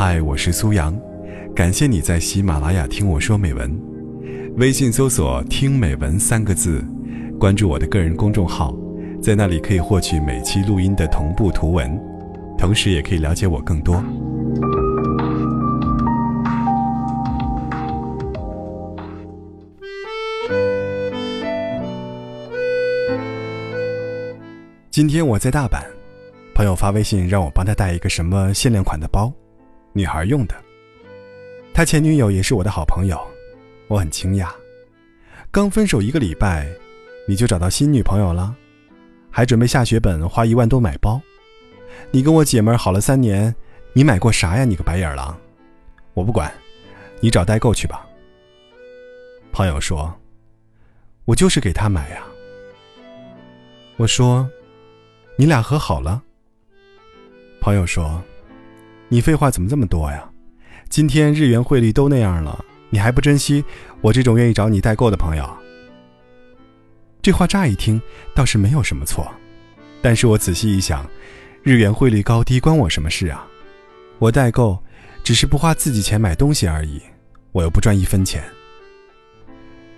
嗨，我是苏阳，感谢你在喜马拉雅听我说美文。微信搜索“听美文”三个字，关注我的个人公众号，在那里可以获取每期录音的同步图文，同时也可以了解我更多。今天我在大阪，朋友发微信让我帮他带一个什么限量款的包，女孩用的。他前女友也是我的好朋友，我很惊讶。刚分手一个礼拜，你就找到新女朋友了，还准备下血本花一万多买包。你跟我姐们好了三年，你买过啥呀？你个白眼狼！我不管，你找代购去吧。朋友说：“我就是给他买呀。”我说。你俩和好了？朋友说：“你废话怎么这么多呀？今天日元汇率都那样了，你还不珍惜我这种愿意找你代购的朋友？”这话乍一听倒是没有什么错，但是我仔细一想，日元汇率高低关我什么事啊？我代购只是不花自己钱买东西而已，我又不赚一分钱。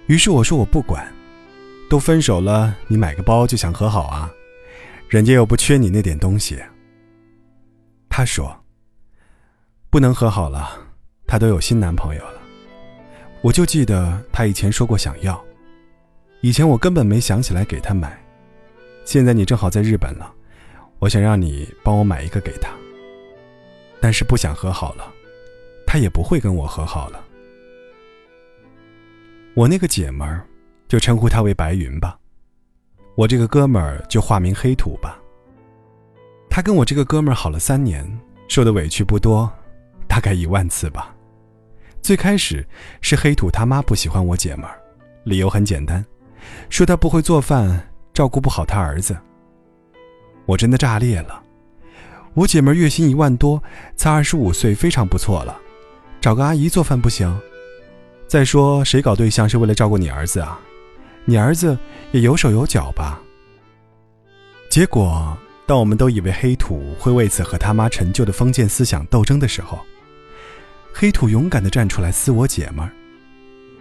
于是我说我不管，都分手了，你买个包就想和好啊？人家又不缺你那点东西。他说：“不能和好了，他都有新男朋友了。”我就记得他以前说过想要，以前我根本没想起来给他买。现在你正好在日本了，我想让你帮我买一个给他。但是不想和好了，他也不会跟我和好了。我那个姐们儿，就称呼她为白云吧。我这个哥们儿就化名黑土吧。他跟我这个哥们儿好了三年，受的委屈不多，大概一万次吧。最开始是黑土他妈不喜欢我姐们儿，理由很简单，说她不会做饭，照顾不好他儿子。我真的炸裂了。我姐们儿月薪一万多，才二十五岁，非常不错了，找个阿姨做饭不行？再说谁搞对象是为了照顾你儿子啊？你儿子也有手有脚吧？结果，当我们都以为黑土会为此和他妈陈旧的封建思想斗争的时候，黑土勇敢地站出来撕我姐们儿，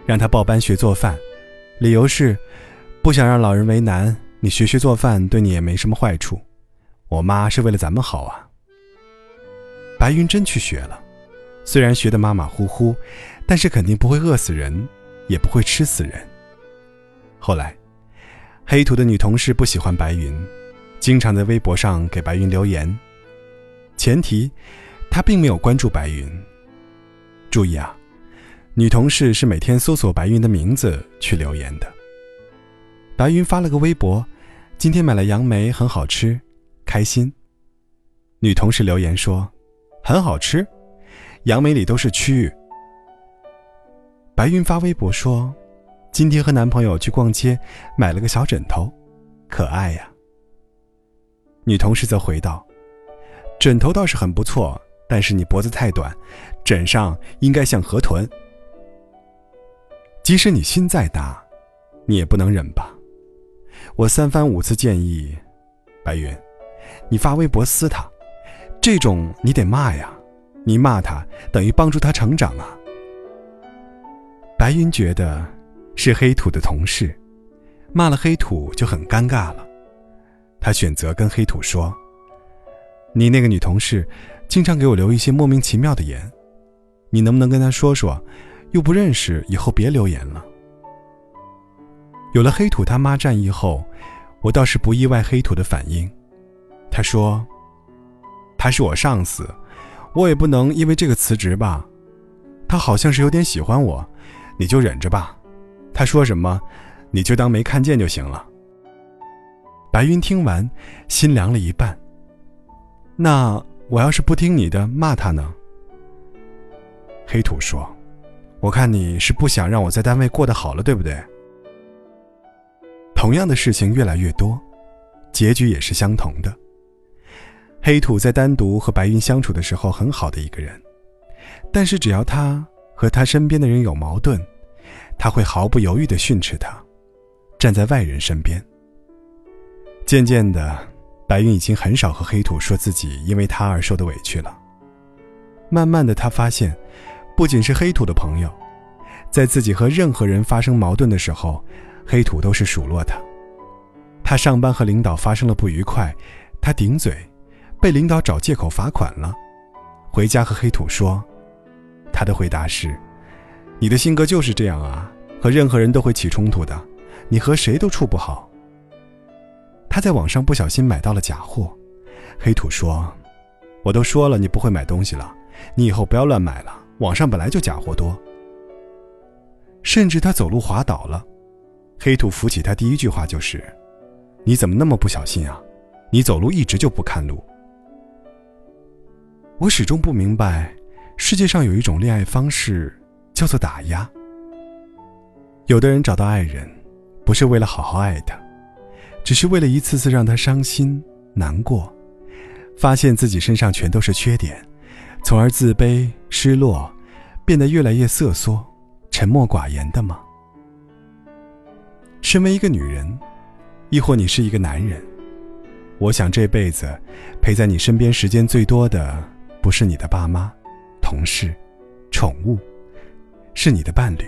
让她报班学做饭，理由是不想让老人为难，你学学做饭对你也没什么坏处。我妈是为了咱们好啊。白云真去学了，虽然学得马马虎虎，但是肯定不会饿死人，也不会吃死人。后来，黑土的女同事不喜欢白云，经常在微博上给白云留言。前提，她并没有关注白云。注意啊，女同事是每天搜索白云的名字去留言的。白云发了个微博：“今天买了杨梅，很好吃，开心。”女同事留言说：“很好吃，杨梅里都是蛆。”白云发微博说。今天和男朋友去逛街，买了个小枕头，可爱呀。女同事则回道：“枕头倒是很不错，但是你脖子太短，枕上应该像河豚。即使你心再大，你也不能忍吧？”我三番五次建议，白云，你发微博撕他，这种你得骂呀，你骂他等于帮助他成长啊。白云觉得。是黑土的同事，骂了黑土就很尴尬了。他选择跟黑土说：“你那个女同事，经常给我留一些莫名其妙的言，你能不能跟她说说？又不认识，以后别留言了。”有了黑土他妈战役后，我倒是不意外黑土的反应。他说：“他是我上司，我也不能因为这个辞职吧？他好像是有点喜欢我，你就忍着吧。”他说什么，你就当没看见就行了。白云听完，心凉了一半。那我要是不听你的，骂他呢？黑土说：“我看你是不想让我在单位过得好了，对不对？”同样的事情越来越多，结局也是相同的。黑土在单独和白云相处的时候很好的一个人，但是只要他和他身边的人有矛盾。他会毫不犹豫地训斥他，站在外人身边。渐渐的，白云已经很少和黑土说自己因为他而受的委屈了。慢慢的，他发现，不仅是黑土的朋友，在自己和任何人发生矛盾的时候，黑土都是数落他。他上班和领导发生了不愉快，他顶嘴，被领导找借口罚款了，回家和黑土说，他的回答是：“你的性格就是这样啊，和任何人都会起冲突的，你和谁都处不好。”他在网上不小心买到了假货，黑土说：“我都说了你不会买东西了。”你以后不要乱买了，网上本来就假货多。甚至他走路滑倒了，黑土扶起他第一句话就是：“你怎么那么不小心啊？你走路一直就不看路。”我始终不明白，世界上有一种恋爱方式叫做打压。有的人找到爱人，不是为了好好爱他，只是为了一次次让他伤心难过，发现自己身上全都是缺点。从而自卑、失落，变得越来越瑟缩、沉默寡言的吗？身为一个女人，亦或你是一个男人，我想这辈子陪在你身边时间最多的，不是你的爸妈、同事、宠物，是你的伴侣。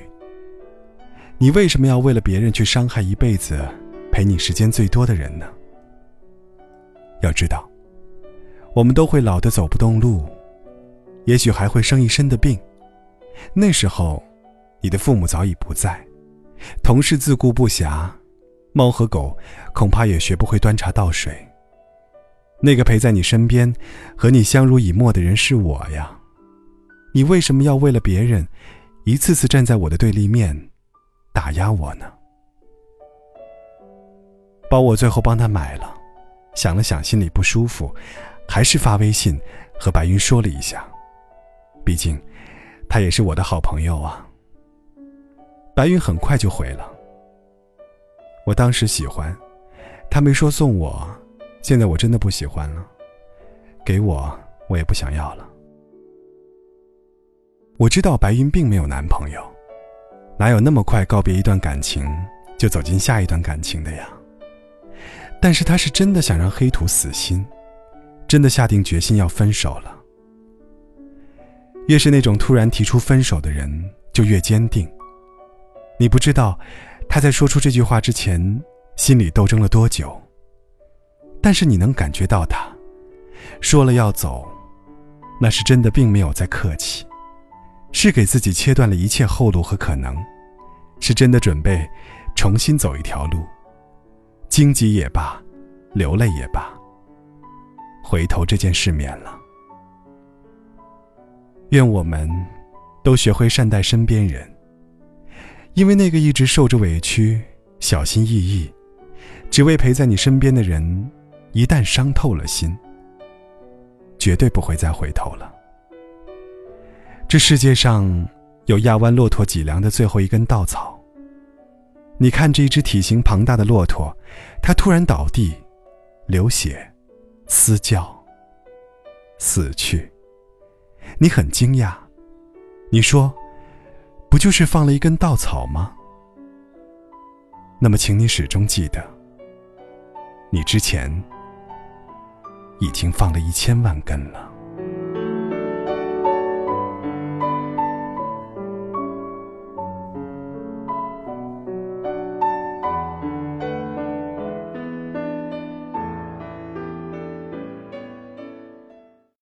你为什么要为了别人去伤害一辈子陪你时间最多的人呢？要知道，我们都会老的走不动路。也许还会生一身的病，那时候，你的父母早已不在，同事自顾不暇，猫和狗恐怕也学不会端茶倒水。那个陪在你身边，和你相濡以沫的人是我呀，你为什么要为了别人，一次次站在我的对立面，打压我呢？包我最后帮他买了，想了想心里不舒服，还是发微信和白云说了一下。毕竟，他也是我的好朋友啊。白云很快就回了。我当时喜欢，他没说送我，现在我真的不喜欢了。给我，我也不想要了。我知道白云并没有男朋友，哪有那么快告别一段感情就走进下一段感情的呀？但是他是真的想让黑土死心，真的下定决心要分手了。越是那种突然提出分手的人，就越坚定。你不知道，他在说出这句话之前，心里斗争了多久。但是你能感觉到，他说了要走，那是真的，并没有在客气，是给自己切断了一切后路和可能，是真的准备重新走一条路，荆棘也罢，流泪也罢，回头这件事免了。愿我们都学会善待身边人，因为那个一直受着委屈、小心翼翼，只为陪在你身边的人，一旦伤透了心，绝对不会再回头了。这世界上有压弯骆驼脊梁的最后一根稻草。你看这一只体型庞大的骆驼，它突然倒地，流血，嘶叫，死去。你很惊讶，你说：“不就是放了一根稻草吗？”那么，请你始终记得，你之前已经放了一千万根了。